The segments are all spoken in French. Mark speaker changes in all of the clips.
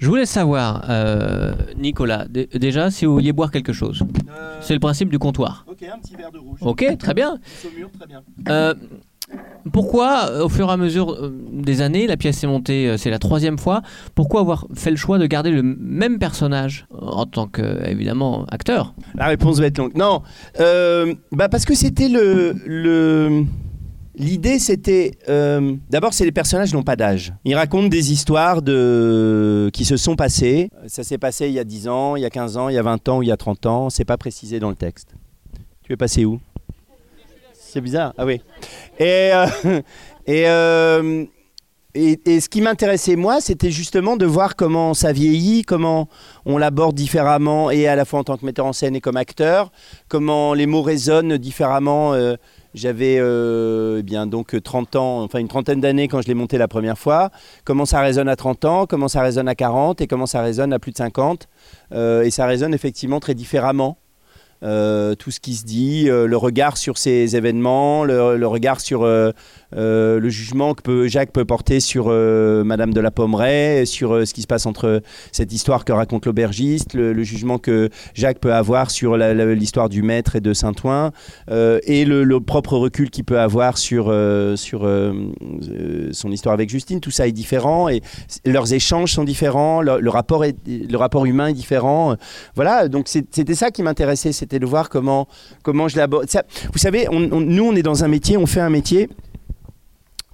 Speaker 1: Je voulais savoir, euh, Nicolas, d- déjà, si vous vouliez boire quelque chose. C'est le principe du comptoir.
Speaker 2: Ok, un petit verre de rouge.
Speaker 1: Ok, très bien.
Speaker 2: Saumur, très bien.
Speaker 1: Euh, pourquoi, euh, au fur et à mesure euh, des années, la pièce est montée, euh, c'est la troisième fois, pourquoi avoir fait le choix de garder le même personnage euh, en tant que, euh, évidemment, acteur?
Speaker 2: La réponse va être longue. Non, euh, bah parce que c'était le. le... L'idée, c'était. euh, D'abord, c'est les personnages n'ont pas d'âge. Ils racontent des histoires de... qui se sont passées. Ça s'est passé il y a 10 ans, il y a 15 ans, il y a 20 ans ou il y a 30 ans. C'est pas précisé dans le texte. Tu es passé où? C'est bizarre. Ah oui. Euh, et euh, et, et ce qui m'intéressait moi, c'était justement de voir comment ça vieillit, comment on l'aborde différemment, et à la fois en tant que metteur en scène et comme acteur, comment les mots résonnent différemment. J'avais euh, eh donc 30 ans, enfin une trentaine d'années quand je l'ai monté la première fois. Comment ça résonne à 30 ans, comment ça résonne à 40 et comment ça résonne à plus de 50. Euh, et ça résonne effectivement très différemment. Euh, tout ce qui se dit, euh, le regard sur ces événements, le, regard sur euh, le jugement que Jacques peut porter sur Madame de la Pommeraye, sur ce qui se passe entre cette histoire que raconte l'aubergiste, le, jugement que Jacques peut avoir sur l'histoire du maître et de Saint-Ouen, et le, le propre recul qu'il peut avoir sur, sur son histoire avec Justine. Tout ça est différent et leurs échanges sont différents, le, rapport, est, le rapport humain est différent. Voilà, donc c'était ça qui m'intéressait, de voir comment, comment je l'aborde. Vous savez, nous, on est dans un métier, on fait un métier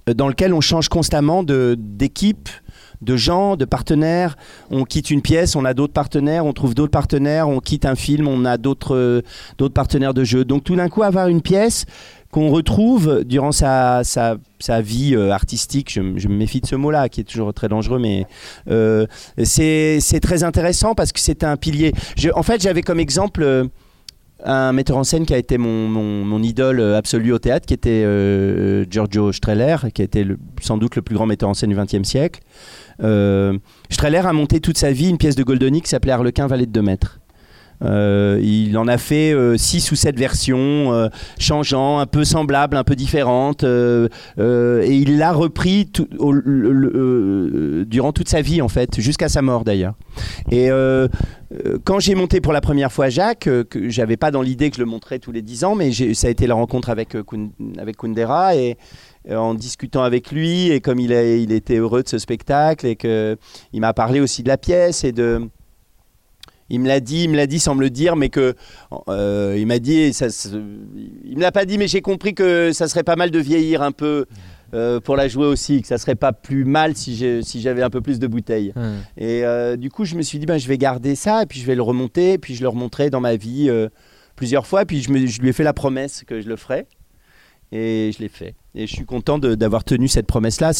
Speaker 2: euh, dans lequel on change constamment d'équipe, de gens, de partenaires. On quitte une pièce, on a d'autres partenaires, on trouve d'autres partenaires, on quitte un film, on a d'autres euh, d'autres partenaires de jeu. Donc tout d'un coup, avoir une pièce qu'on retrouve durant sa, sa, sa vie euh, artistique, je, je me méfie de ce mot-là, qui est toujours très dangereux, mais euh, c'est très intéressant parce que c'est un pilier. En fait, j'avais comme exemple... un metteur en scène qui a été mon, idole euh, absolue au théâtre, qui était euh, Giorgio Strehler, qui a été sans doute le plus grand metteur en scène du XXe siècle. Euh, Strehler a monté toute sa vie une pièce de Goldoni qui s'appelait Harlequin Valet de 2 mètres. Euh, il en a fait 6 ou 7 versions, euh, changeant, un peu semblables, un peu différentes, euh, euh, et il l'a repris euh, durant toute sa vie, en fait, jusqu'à sa mort d'ailleurs. Et euh, euh, quand j'ai monté pour la première fois Jacques, euh, que j'avais pas dans l'idée que je le montrais tous les 10 ans, mais ça a été la rencontre avec, euh, Kun- avec Kundera et euh, en discutant avec lui et comme il, il était heureux de ce spectacle et que il m'a parlé aussi de la pièce et de il me l'a dit, il me l'a dit sans me le dire, mais que euh, il m'a dit, ça, il me l'a pas dit, mais j'ai compris que ça serait pas mal de vieillir un peu euh, pour la jouer aussi, que ça serait pas plus mal si j'avais un peu plus de bouteilles. Et euh, du coup, je me suis dit, ben, je vais garder ça, et puis je vais le remonter, et puis je le remonterai dans ma vie euh, plusieurs fois, et puis je, me- je lui ai fait la promesse que je le ferai. Et je l'ai fait. Et je suis content d'avoir tenu cette promesse-là.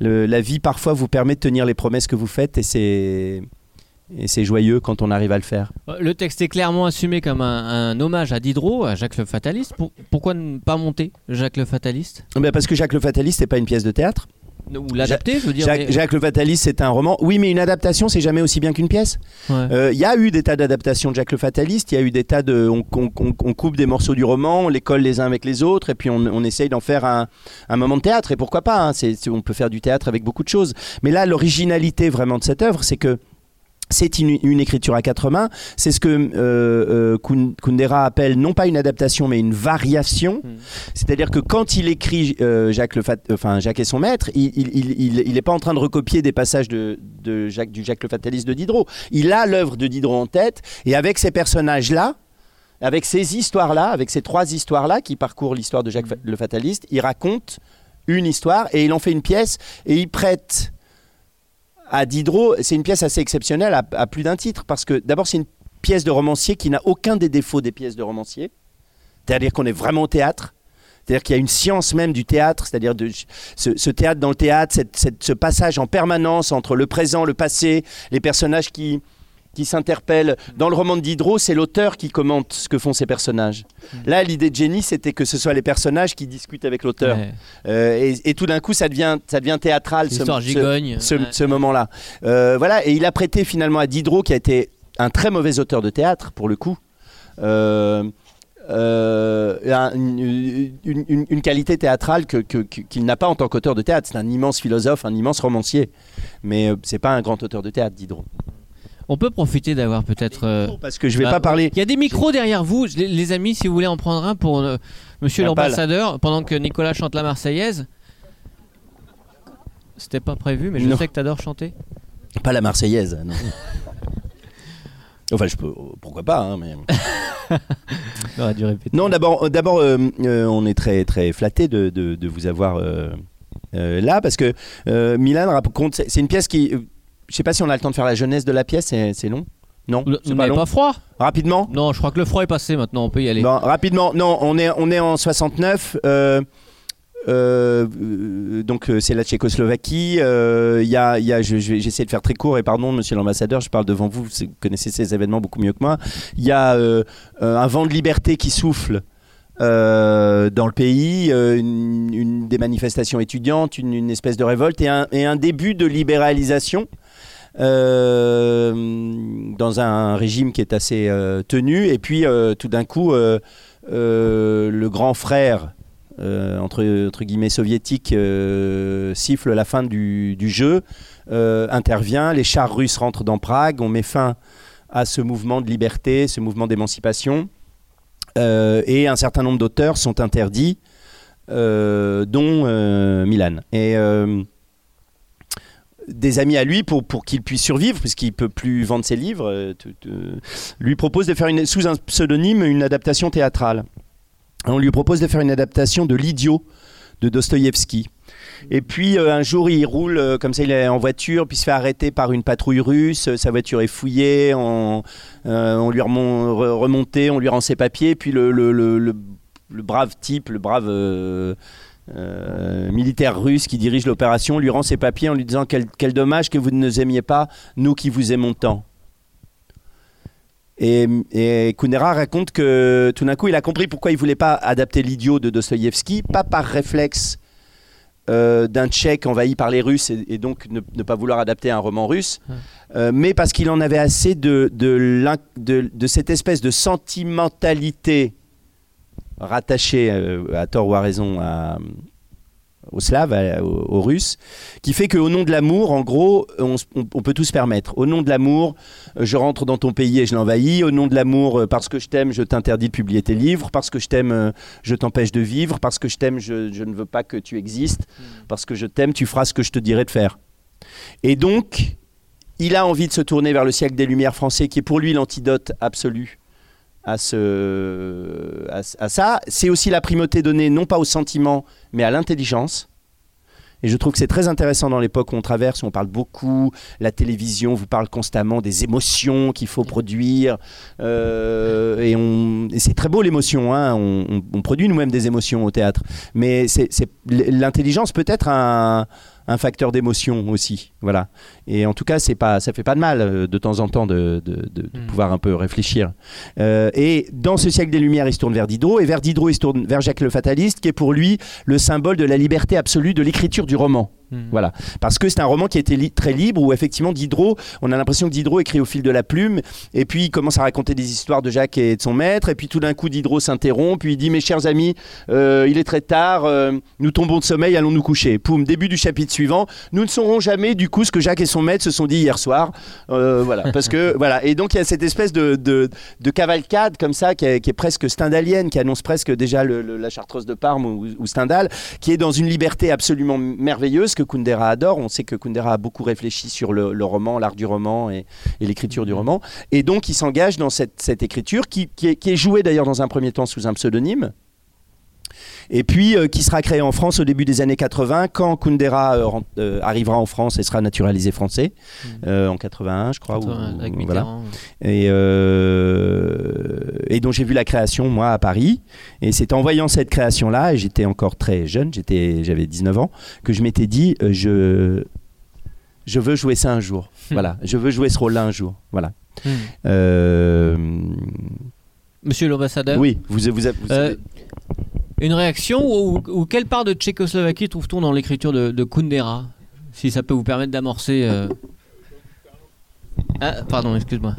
Speaker 2: La vie, parfois, vous permet de tenir les promesses que vous faites, et c'est, et c'est joyeux quand on arrive à le faire.
Speaker 1: Euh, Le texte est clairement assumé comme un, un hommage à Diderot, à Jacques le Fataliste. Pour- pourquoi ne pas monter Jacques le Fataliste?
Speaker 2: Ben, parce que Jacques le Fataliste, c'est pas une pièce de théâtre.
Speaker 1: Ou l'adapter, je veux dire.
Speaker 2: Jacques,
Speaker 1: mais-
Speaker 2: Jacques le Fataliste, c'est un roman. Oui, mais une adaptation, c'est jamais aussi bien qu'une pièce.
Speaker 1: Ouais.
Speaker 2: Euh, Il y a eu des tas d'adaptations de Jacques le Fataliste. Il y a eu des tas de. On, on- on- on coupe des morceaux du roman, on les colle les uns avec les autres, et puis on, on essaye d'en faire un, un moment de théâtre. Et pourquoi pas hein, On peut faire du théâtre avec beaucoup de choses. Mais là, l'originalité vraiment de cette œuvre, c'est que. C'est une, une écriture à quatre mains. C'est ce que euh, euh, Kun- Kundera appelle non pas une adaptation, mais une variation.
Speaker 1: Mm.
Speaker 2: C'est-à-dire que quand il écrit euh, Jacques, le Fat- enfin, Jacques et son maître, il n'est pas en train de recopier des passages de, de Jacques, du Jacques le Fataliste de Diderot. Il a l'œuvre de Diderot en tête, et avec ces personnages-là, avec ces histoires-là, avec ces trois histoires-là qui parcourent l'histoire de Jacques Fa- le Fataliste, il raconte une histoire et il en fait une pièce et il prête à Diderot. C'est une pièce assez exceptionnelle à, plus d'un titre parce que d'abord c'est une pièce de romancier qui n'a aucun des défauts des pièces de romancier. C'est-à-dire qu'on est vraiment au théâtre. C'est-à-dire qu'il y a une science même du théâtre, c'est-à-dire ce, ce théâtre dans le théâtre, cette- ce passage en permanence entre le présent, le passé, les personnages qui, qui s'interpellent. Dans le roman de Diderot, c'est l'auteur qui commente ce que font ces personnages. Là, l'idée de génie, c'était que ce soit les personnages qui discutent avec l'auteur.
Speaker 1: Ouais.
Speaker 2: Euh, et, et tout d'un coup, ça devient, ça devient théâtral. ce- ce- ce,
Speaker 1: Ouais.
Speaker 2: ce moment-là. Euh, voilà, et il a prêté finalement à Diderot, qui a été un très mauvais auteur de théâtre, pour le coup, euh, euh, un- une, une- une- une qualité théâtrale que- que- que- qu'il n'a pas en tant qu'auteur de théâtre. C'est un immense philosophe, un immense romancier. Mais c'est pas un grand auteur de théâtre, Diderot.
Speaker 1: On peut profiter d'avoir peut-être. euh,
Speaker 2: Parce que je vais
Speaker 1: bah,
Speaker 2: pas parler.
Speaker 1: Il y a des micros derrière vous, les, les amis, si vous voulez en prendre un pour euh, Monsieur l'ambassadeur, pendant que Nicolas chante la Marseillaise. C'était pas prévu, mais je
Speaker 2: Non.
Speaker 1: sais que t'adores chanter.
Speaker 2: Pas la Marseillaise, non. Enfin, je peux, pourquoi pas, hein, mais...
Speaker 1: On aurait dû répéter.
Speaker 2: Non, d'abord, d'abord euh, euh, on est très, très flatté de, de- de vous avoir euh, là, parce que Milan raconte... C'est c'est une pièce qui... je sais pas si on a le temps de faire la jeunesse de la pièce, c'est long Non C'est pas
Speaker 1: pas froid
Speaker 2: Rapidement
Speaker 1: Non, je crois que le froid est passé maintenant, on peut y aller.
Speaker 2: Rapidement, non, on est, on est en 69. euh, euh, donc euh, c'est la Tchécoslovaquie. euh, y a, y a- j'essaie de faire très court et pardon, Monsieur l'ambassadeur, je parle devant vous. Vous connaissez ces événements beaucoup mieux que moi. Il y a euh, un vent de liberté qui souffle. Euh, dans le pays, euh, des manifestations étudiantes, une, espèce de révolte et un, début de libéralisation euh, dans un régime qui est assez tenu. Et puis tout d'un coup, le grand frère, entre, guillemets soviétique, siffle la fin du, jeu, intervient, les chars russes rentrent dans Prague, on met fin à ce mouvement de liberté, ce mouvement d'émancipation, euh, et un certain nombre d'auteurs sont interdits, euh, dont euh, Milan. Et des amis à lui pour, qu'il puisse survivre, puisqu'il peut plus vendre ses livres, lui propose de faire sous un pseudonyme une adaptation théâtrale. On lui propose de faire une adaptation de L'idiot de Dostoïevski. Et puis euh, un jour, il roule euh, comme ça, il est en voiture, puis il se fait arrêter par une patrouille russe. euh, Sa voiture est fouillée, on, lui remon- re- remonté, on lui rend ses papiers. Puis le, brave type, le brave militaire russe qui dirige l'opération, lui rend ses papiers en lui disant quel, dommage que vous ne nous aimiez pas, nous qui vous aimons tant. Et, Kundera raconte que tout d'un coup, il a compris pourquoi il voulait pas adapter l'idiot de Dostoïevski, pas par réflexe euh, d'un Tchèque envahi par les Russes et, et donc ne, ne pas vouloir adapter un roman russe,
Speaker 1: Ouais.
Speaker 2: euh, mais parce qu'il en avait assez de, de, l'in- de- de cette espèce de sentimentalité rattachée, euh, à tort ou à raison, à, aux Slaves, à- aux, aux Russes, qui fait qu'au nom de l'amour, en gros, on, s- on- on peut tout se permettre. Au nom de l'amour, euh, je rentre dans ton pays et je l'envahis. Au nom de l'amour, euh, parce que je t'aime, je t'interdis de publier tes livres. Parce que je t'aime, euh, je t'empêche de vivre. Parce que je t'aime, je, je ne veux pas que tu existes. Parce que je t'aime, tu feras ce que je te dirai de faire. Et donc, il a envie de se tourner vers le siècle des Lumières français, qui est pour lui l'antidote absolu à, ce, à, ça. C'est aussi la primauté donnée non pas au sentiment, mais à l'intelligence. Et je trouve que c'est très intéressant dans l'époque où on traverse, où on parle beaucoup, la télévision vous parle constamment des émotions qu'il faut produire. euh, et et c'est très beau l'émotion, hein, on, on- produit nous-mêmes des émotions au théâtre. Mais l'intelligence peut être un, un facteur d'émotion aussi. Voilà. Et en tout cas, c'est pas, ça fait pas de mal euh, de temps en temps de, de- de- de
Speaker 1: Mm.
Speaker 2: pouvoir un peu réfléchir. Euh, et dans ce siècle des Lumières, il se tourne vers Diderot, et vers Diderot, il se tourne vers Jacques le Fataliste, qui est pour lui le symbole de la liberté absolue de l'écriture du roman.
Speaker 1: Hmm.
Speaker 2: Voilà. Parce que c'est un roman qui était très libre, où effectivement Diderot, on a l'impression que Diderot écrit au fil de la plume, et puis il commence à raconter des histoires de Jacques et de son maître, et puis tout d'un coup Diderot s'interrompt, puis il dit Mes chers amis, euh, il est très tard, euh, nous tombons de sommeil, allons nous coucher. Poum, début du chapitre suivant, nous ne saurons jamais du coup ce que Jacques et son maître se sont dit hier soir. Euh, voilà. Parce que, voilà. Et donc il y a cette espèce de, de, de cavalcade comme ça, qui est, presque stendhalienne, qui annonce presque déjà la Chartreuse de Parme ou, Stendhal, qui est dans une liberté absolument merveilleuse Kundera adore. On sait que Kundera a beaucoup réfléchi sur le, le roman, l'art du roman et, et l'écriture du roman. Et donc il s'engage dans cette, cette écriture qui, qui est, qui est jouée d'ailleurs dans un premier temps sous un pseudonyme. Et puis euh, qui sera créée en France au début des années 80 quand Kundera euh, rent- euh, arrivera en France et sera naturalisé français euh, en 81 je crois. ou-
Speaker 1: Mmh. Avec
Speaker 2: ou-
Speaker 1: Mitterrand.
Speaker 2: et, et dont j'ai vu la création moi à Paris et c'est en voyant cette création là et j'étais encore très jeune j'étais j'avais 19 ans que je m'étais dit je je veux jouer ça un jour voilà je veux jouer ce rôle là un jour voilà. Euh,
Speaker 1: Monsieur l'ambassadeur,
Speaker 2: oui vous, vous, vous, vous
Speaker 1: Euh,
Speaker 2: savez-
Speaker 1: une réaction ou, ou quelle part de Tchécoslovaquie trouve-t-on dans l'écriture de, de Kundera Si ça peut vous permettre d'amorcer. euh. Ah, pardon, excuse-moi.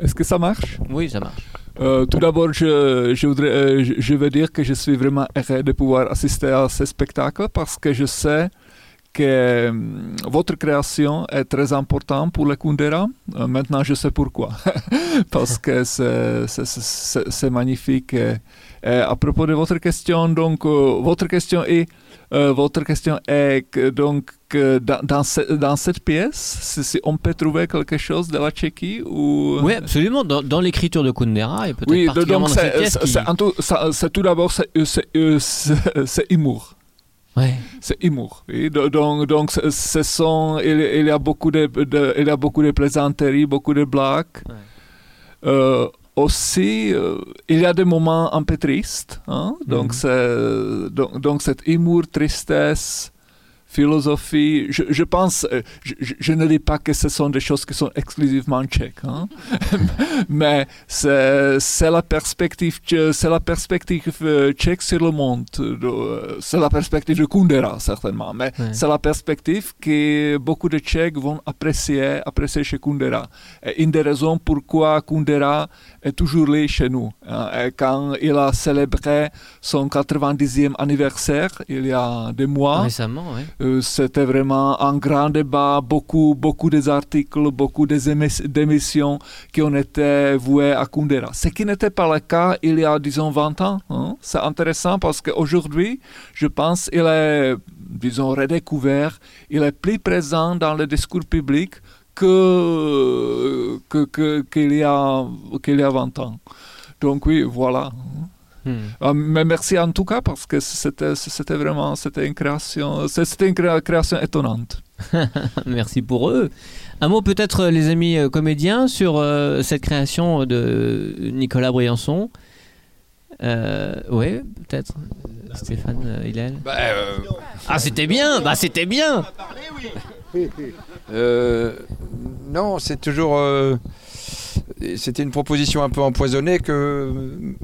Speaker 3: Est-ce que ça marche?
Speaker 1: Oui, ça marche.
Speaker 3: Euh, tout d'abord, je, je, voudrais, euh, je, je veux dire que je suis vraiment heureux de pouvoir assister à ce spectacle parce que je sais que hum, votre création est très importante pour le Kundera. Euh, maintenant, je sais pourquoi. parce que c'est- magnifique. Et, et à propos de votre question, donc, euh, votre question est, euh, votre question est que, donc, que dans, dans, ce- dans cette pièce, si, si on peut trouver quelque chose de la Tchéquie ou...
Speaker 1: Oui, absolument. Dans, dans l'écriture de Kundera et peut-être
Speaker 3: Oui,
Speaker 1: particulièrement
Speaker 3: donc
Speaker 1: dans cette pièce
Speaker 3: c'est-
Speaker 1: qui-
Speaker 3: tout- tout d'abord euh, euh, c'est humour.
Speaker 1: Ouais.
Speaker 3: C'est humour. Donc, donc ce- sont, il, il y a beaucoup de, de- il y a beaucoup de plaisanteries, beaucoup de blagues.
Speaker 1: Ouais.
Speaker 3: Euh, aussi, euh, il y a des moments un peu tristes. hein. Donc,
Speaker 1: Mhm.
Speaker 3: c'est, donc, donc, cet humour, tristesse, philosophie, je, je pense, euh, je, ne dis pas que ce sont des choses qui sont exclusivement tchèques, hein. mais c'est, c'est la perspective, c'est la perspective euh, tchèque sur le monde. Euh, C'est la perspective de Kundera, certainement, mais c'est la perspective que beaucoup de Tchèques vont apprécier, apprécier chez Kundera. Et une des raisons pourquoi Kundera est toujours là chez nous. hein. Et quand il a célébré son 90e anniversaire, il y a des mois,
Speaker 1: Récemment, oui.
Speaker 3: euh, C'était vraiment un grand débat, beaucoup, beaucoup des articles, beaucoup des émis- d'émissions qui ont été vouées à Kundera. Ce qui n'était pas le cas il y a, disons, 20 ans. hein. C'est intéressant parce qu'aujourd'hui, je pense qu'il est, disons, redécouvert, il est plus présent dans le discours public que, qu'il y, a, y a 20 ans. Donc oui, voilà.
Speaker 1: Hmm.
Speaker 3: Ah, mais merci en tout cas parce que c'était, c'était vraiment c'était une création, c'était une créa- création étonnante.
Speaker 1: Merci pour eux. Un mot peut-être, euh, les amis euh, comédiens, sur euh, cette création de Nicolas Briançon. Euh, oui, peut-être. Euh, Stéphane euh, Hillel.
Speaker 4: Bah, euh,
Speaker 1: Ah, c'était bien Bah, c'était bien
Speaker 4: euh, non, c'est toujours. euh, C'était une proposition un peu empoisonnée que,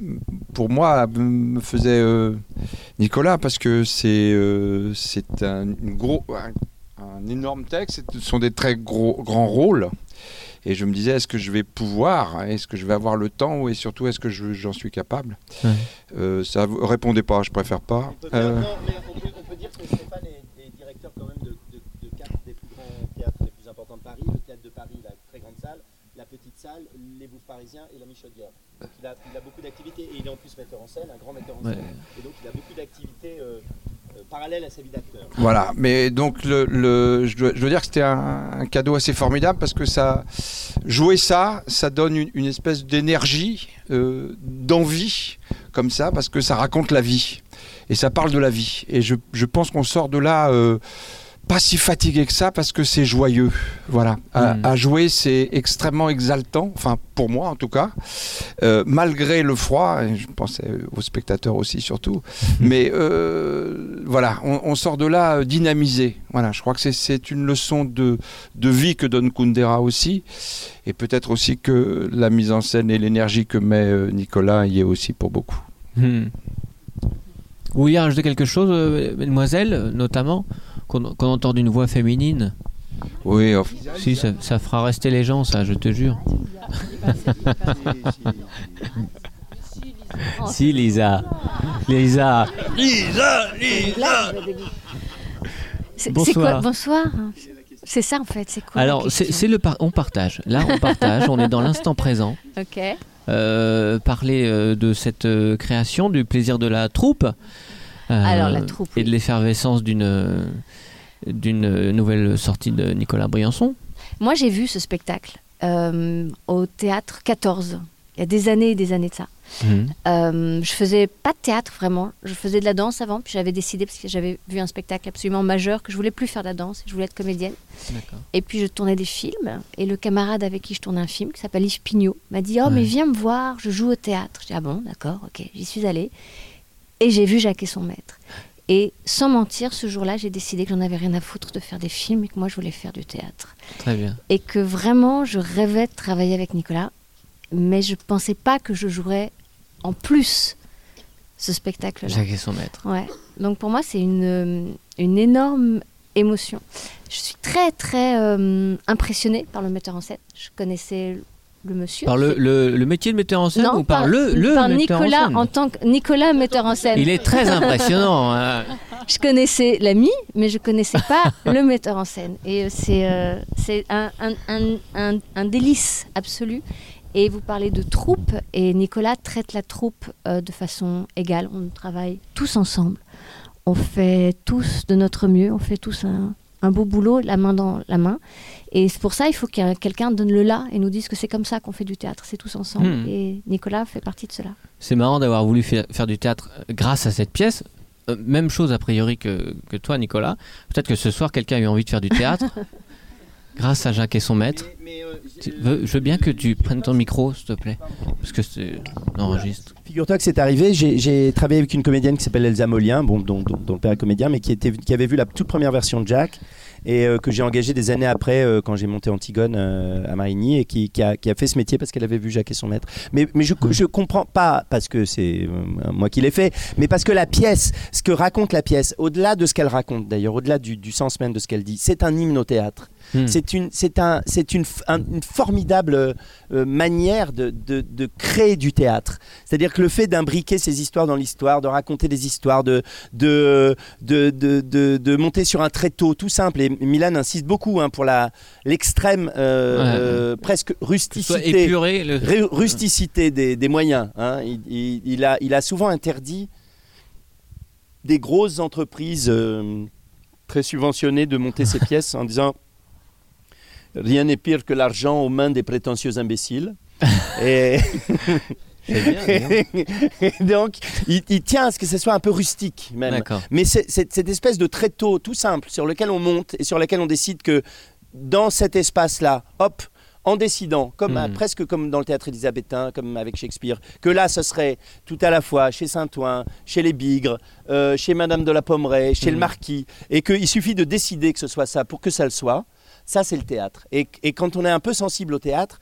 Speaker 4: pour moi, me faisait euh, Nicolas, parce que c'est euh, c'est un, gros, un, un énorme texte, ce sont des très gros, grands rôles. Et je me disais, est-ce que je vais pouvoir Est-ce que je vais avoir le temps Et surtout, est-ce que je- j'en suis capable?
Speaker 1: Ouais.
Speaker 4: Euh, Ça vous- répondez pas, je préfère pas.
Speaker 2: On peut, faire-
Speaker 4: Euh,
Speaker 2: non, mais on peut- on peut dire que Stéphane est, est directeur quand même de, de, de quatre des plus grands théâtres les plus importants de Paris. Le théâtre de Paris, la très grande salle, la petite salle, les Bouffes Parisiens et la Michaudière. Il a, il a beaucoup d'activités et il est en plus metteur en scène, un grand metteur en
Speaker 1: Ouais.
Speaker 2: scène. Et donc il a beaucoup d'activités euh, euh, parallèles à sa vie d'acteur.
Speaker 4: Voilà, mais donc le, le- je, dois, je dois dire que c'était un, un cadeau assez formidable parce que ça, jouer ça, ça donne une, une espèce d'énergie, euh, d'envie, comme ça, parce que ça raconte la vie et ça parle de la vie. Et je, je pense qu'on sort de là pas si fatigué que ça parce que c'est joyeux. Voilà, à,
Speaker 1: Mm.
Speaker 4: à jouer c'est extrêmement exaltant, enfin pour moi en tout cas, Euh, malgré le froid. Et je pensais aux spectateurs aussi surtout. Mais euh, voilà, on, on sort de là euh, dynamisé. Voilà, je crois que c'est- une leçon de, de vie que donne Kundera aussi. Et peut-être aussi que la mise en scène et l'énergie que met Nicolas y est aussi pour beaucoup.
Speaker 1: Hmm. Vous rajouter quelque chose, mademoiselle, notamment Qu'on qu'on entende une voix féminine
Speaker 4: Oui, enfin,
Speaker 1: Si, ça, ça fera rester les gens, ça, je te jure. Si, Lisa. Lisa. Lisa, Lisa. Bonsoir.
Speaker 5: quoi? Bonsoir. C'est ça en fait, c'est quoi
Speaker 1: Alors, c'est le par- on partage. Là, on partage. on est dans l'instant présent.
Speaker 5: Ok.
Speaker 1: Euh, parler euh, de cette euh, création, du plaisir de la troupe. Euh,
Speaker 5: Alors, la troupe,
Speaker 1: Et de l'effervescence d'une d'une nouvelle sortie de Nicolas Briançon.
Speaker 5: Moi, j'ai vu ce spectacle euh, au théâtre 14, il y a des années et des années de ça.
Speaker 1: Mhm.
Speaker 5: Euh, je faisais pas de théâtre vraiment, je faisais de la danse avant, puis j'avais décidé, parce que j'avais vu un spectacle absolument majeur, que je voulais plus faire de la danse, je voulais être comédienne. Et puis je tournais des films, et le camarade avec qui je tournais un film, qui s'appelle Yves Pignot, m'a dit Oh,
Speaker 1: Ouais.
Speaker 5: mais viens me voir, je joue au théâtre. Je dis Ah bon, d'accord, ok, j'y suis allée. Et j'ai vu Jacques et son maître. Et sans mentir, ce jour-là, j'ai décidé que j'en avais rien à foutre de faire des films et que moi, je voulais faire du théâtre.
Speaker 1: Très bien.
Speaker 5: Et que vraiment, je rêvais de travailler avec Nicolas, mais je pensais pas que je jouerais en plus ce spectacle-là.
Speaker 1: Jacques et son maître.
Speaker 5: Ouais. Donc pour moi, c'est une, euh, une énorme émotion. Je suis très, très euh, impressionnée par le metteur en scène. Je connaissais le monsieur.
Speaker 1: Par le, le, le métier de metteur en scène
Speaker 5: non,
Speaker 1: ou par, le, le
Speaker 5: par
Speaker 1: metteur
Speaker 5: Nicolas
Speaker 1: en scène
Speaker 5: en tant que Nicolas metteur en scène.
Speaker 1: Il est très impressionnant. hein.
Speaker 5: Je connaissais l'ami, mais je connaissais pas le metteur en scène. Et euh, c'est euh, c'est un, un, un, un- un délice absolu. Et vous parlez de troupe, et Nicolas traite la troupe euh, de façon égale. On travaille tous ensemble. On fait tous de notre mieux. On fait tous un, un beau boulot, la main dans la main. Et c'est pour ça il faut que quelqu'un donne le là et nous dise que c'est comme ça qu'on fait du théâtre. C'est tous ensemble.
Speaker 1: Hmm.
Speaker 5: Et Nicolas fait partie de cela.
Speaker 1: C'est marrant d'avoir voulu fa- faire du théâtre euh, grâce à cette pièce. Euh, même chose a priori que, que toi, Nicolas. Peut-être que ce soir, quelqu'un a eu envie de faire du théâtre grâce à Jacques et son maître. Je veux bien que tu prennes ton micro, s'il te plaît, parce que c'est on enregistre.
Speaker 2: Figure-toi que c'est arrivé, j'ai- travaillé avec une comédienne qui s'appelle Elsa Molien, bon, dont, le père est comédien, mais qui, avait vu la toute première version de Jack et euh, que j'ai engagé des années après euh, quand j'ai monté Antigone euh, à Marigny et qui, a, fait ce métier parce qu'elle avait vu Jacques et son maître. Mais, je, je comprends pas parce que c'est moi qui l'ai fait, mais parce que la pièce, ce que raconte la pièce, au-delà de ce qu'elle raconte d'ailleurs, au-delà du, du sens même de ce qu'elle dit, c'est un hymne au théâtre.
Speaker 1: Hmm.
Speaker 2: C'est une, c'est un, c'est une, f- un- une formidable euh, manière de, de- de créer du théâtre. C'est-à-dire que le fait d'imbriquer ces histoires dans l'histoire, de raconter des histoires, de, de, de, de, monter sur un tréteau tout simple. Et Milan insiste beaucoup hein, pour la, l'extrême, euh,
Speaker 1: Ouais.
Speaker 2: euh, presque rusticité.
Speaker 1: épuré. Le...
Speaker 2: Ru- rusticité des, des moyens. hein. Il, il- il a, il a souvent interdit des grosses entreprises euh, très subventionnées de monter ces pièces en disant rien n'est pire que l'argent aux mains des prétentieux imbéciles. Et,
Speaker 1: bien, bien.
Speaker 2: donc, il, il tient à ce que ce soit un peu rustique même. Mais c'est cette espèce de tréteau tout simple sur lequel on monte et sur lequel on décide que dans cet espace-là, hop, en décidant, comme
Speaker 1: Hmm.
Speaker 2: presque comme dans le théâtre élisabétain, comme avec Shakespeare, que là, ce serait tout à la fois chez Saint-Ouen, chez les Bigres, euh, chez Madame de la Pommeraye, chez le
Speaker 1: Hmm.
Speaker 2: Marquis, et qu'il suffit de décider que ce soit ça pour que ça le soit. Ça, c'est le théâtre. Et, et quand on est un peu sensible au théâtre,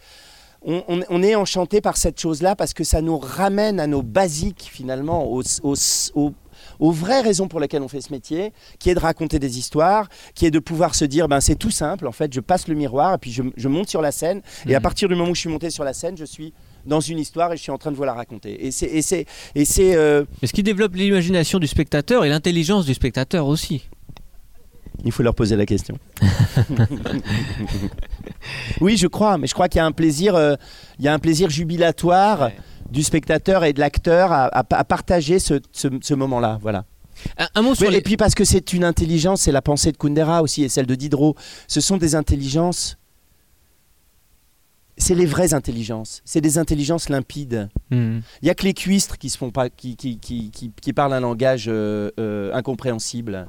Speaker 2: on, on- on est enchanté par cette chose-là parce que ça nous ramène à nos basiques finalement, aux, aux- aux- aux vraies raisons pour lesquelles on fait ce métier, qui est de raconter des histoires, qui est de pouvoir se dire, ben c'est tout simple, en fait, je passe le miroir et puis je, je monte sur la scène, et à
Speaker 1: Mhm.
Speaker 2: partir du moment où je suis monté sur la scène, je suis dans une histoire et je suis en train de vous la raconter. Et c'est, et c'est, et c'est, euh,
Speaker 1: ce qui développe l'imagination du spectateur et l'intelligence du spectateur aussi.
Speaker 2: Il faut leur poser la question. oui, je crois, mais je crois qu'il y a un plaisir, euh, il y a un plaisir jubilatoire
Speaker 1: Ouais.
Speaker 2: du spectateur et de l'acteur à, à- à partager ce, ce- ce moment-là. Voilà.
Speaker 1: Un, un mot sur
Speaker 2: Oui,
Speaker 1: les...
Speaker 2: Et puis parce que c'est une intelligence, c'est la pensée de Kundera aussi et celle de Diderot. Ce sont des intelligences. C'est les vraies intelligences. C'est des intelligences limpides.
Speaker 1: Hmm.
Speaker 2: Il n'y a que les cuistres qui, se font pas, qui, qui, qui, qui- qui parlent un langage euh, euh, incompréhensible.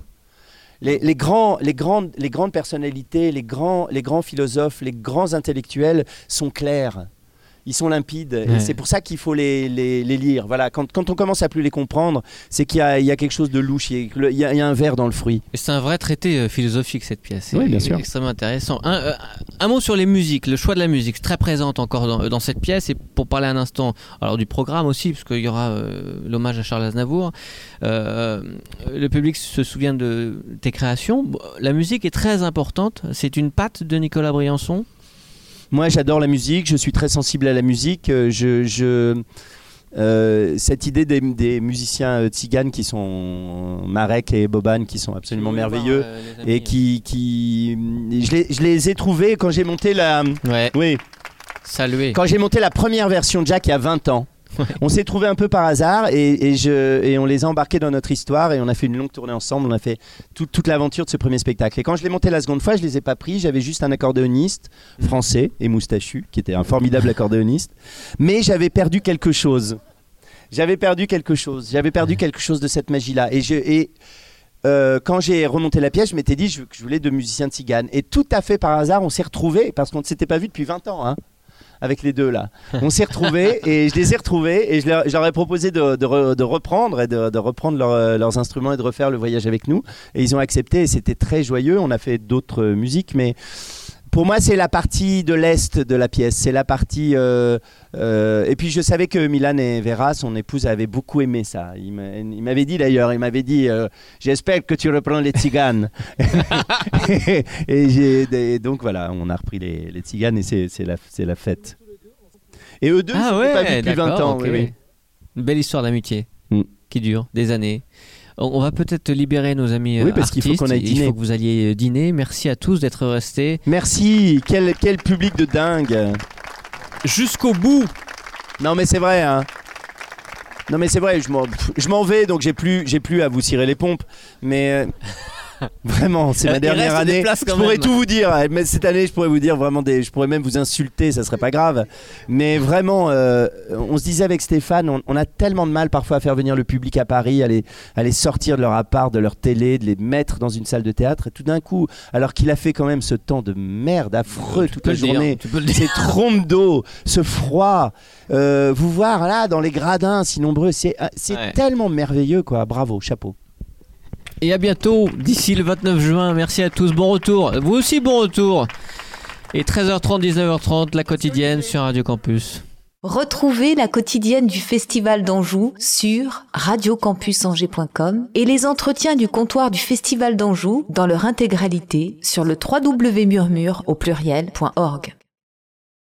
Speaker 2: Les, grands, les, grandes, les grandes personnalités, les grands, les grands philosophes, les grands intellectuels sont clairs. Ils sont limpides.
Speaker 1: Ouais.
Speaker 2: Et c'est pour ça qu'il faut les, les, les lire. Voilà. Quand, quand on commence à plus les comprendre, c'est qu'il y a, il y a quelque chose de louche. Il y a, il y un verre dans le fruit.
Speaker 1: C'est un vrai traité euh, philosophique cette pièce. C'est
Speaker 2: Oui, bien sûr.
Speaker 1: extrêmement intéressant. Un, euh, un mot sur les musiques, le choix de la musique, c'est très présente encore dans, dans cette pièce. Et pour parler un instant, alors du programme aussi, parce qu'il y aura euh, l'hommage à Charles Aznavour. euh, le public se souvient de tes créations. La musique est très importante. C'est une patte de Nicolas Briançon?
Speaker 2: Moi, j'adore la musique, je suis très sensible à la musique. euh, Je, je- euh, cette idée des, des musiciens euh, tziganes qui sont Marek et Boban, qui sont absolument merveilleux et qui, qui je, les, je les ai trouvés quand j'ai monté la,
Speaker 1: Ouais,
Speaker 2: oui,
Speaker 1: saluer.
Speaker 2: quand j'ai monté la première version de Jack il y a 20 ans. On s'est trouvés un peu par hasard et, on les a embarqués dans notre histoire et on a fait une longue tournée ensemble. On a fait tout- toute l'aventure de ce premier spectacle. Et quand je l'ai monté la seconde fois, je les ai pas pris. J'avais juste un accordéoniste français et moustachu qui était un formidable accordéoniste. Mais j'avais perdu quelque chose. J'avais perdu quelque chose. J'avais perdu quelque chose de cette magie-là. Et, je, euh, quand j'ai remonté la pièce, je m'étais dit que je voulais de musiciens tziganes. Et tout à fait par hasard, on s'est retrouvés parce qu'on ne s'était pas vu depuis 20 ans. hein, avec les deux là. On s'est retrouvés et je les ai retrouvés et je leur, je leur ai proposé de, de re- de reprendre et de, de reprendre leur, leurs instruments et de refaire le voyage avec nous. Et ils ont accepté et c'était très joyeux. On a fait d'autres musiques, mais pour moi, c'est la partie de l'est de la pièce. C'est la partie. euh, euh, et puis, je savais que Milan et Vera, son épouse, avaient beaucoup aimé ça. Il m'a- il m'avait dit d'ailleurs, il m'avait dit euh, J'espère que tu reprends les tziganes. et, donc, voilà, on a repris les, les tziganes et c'est la, fête. Et eux deux,
Speaker 1: ah ouais,
Speaker 2: pas vus depuis 20
Speaker 1: d'accord,
Speaker 2: ans. oui.
Speaker 1: Une belle histoire d'amitié
Speaker 2: Mm.
Speaker 1: qui dure des années. On on va peut-être libérer nos amis
Speaker 2: Oui, parce qu'il faut
Speaker 1: artistes.
Speaker 2: qu'on aille
Speaker 1: Il
Speaker 2: dîner.
Speaker 1: faut que vous alliez euh, dîner. Merci à tous d'être restés
Speaker 2: Merci, quel, quel public de dingue.
Speaker 1: jusqu'au bout.
Speaker 2: Non mais c'est vrai, hein. Non mais c'est vrai, je m'en, pff, je m'en vais donc j'ai plus, j'ai plus à vous cirer les pompes. Mais euh, vraiment, c'est ma dernière année. Je pourrais
Speaker 1: même.
Speaker 2: tout vous dire. Mais cette année, je pourrais vous dire vraiment des, je pourrais même vous insulter, ça serait pas grave. Mais vraiment, euh, on se disait avec Stéphane, on, on a tellement de mal parfois à faire venir le public à Paris, à les, à les sortir de leur appart, de leur télé, de les mettre dans une salle de théâtre. Et tout d'un coup, alors qu'il a fait quand même ce temps de merde affreux toute la journée, ces trompes d'eau, ce froid, euh, vous voir là dans les gradins si nombreux, c'est euh, c'est
Speaker 1: Ouais.
Speaker 2: tellement merveilleux quoi. Bravo, chapeau.
Speaker 1: Et à bientôt, d'ici le 29 juin. Merci à tous. Bon retour. Vous aussi, bon retour. Et 13h30, 19h30, la quotidienne sur Radio Campus.
Speaker 6: Retrouvez la quotidienne du Festival d'Anjou sur radiocampusangers.com et les entretiens du comptoir du Festival d'Anjou dans leur intégralité sur le www.murmure au pluriel.org.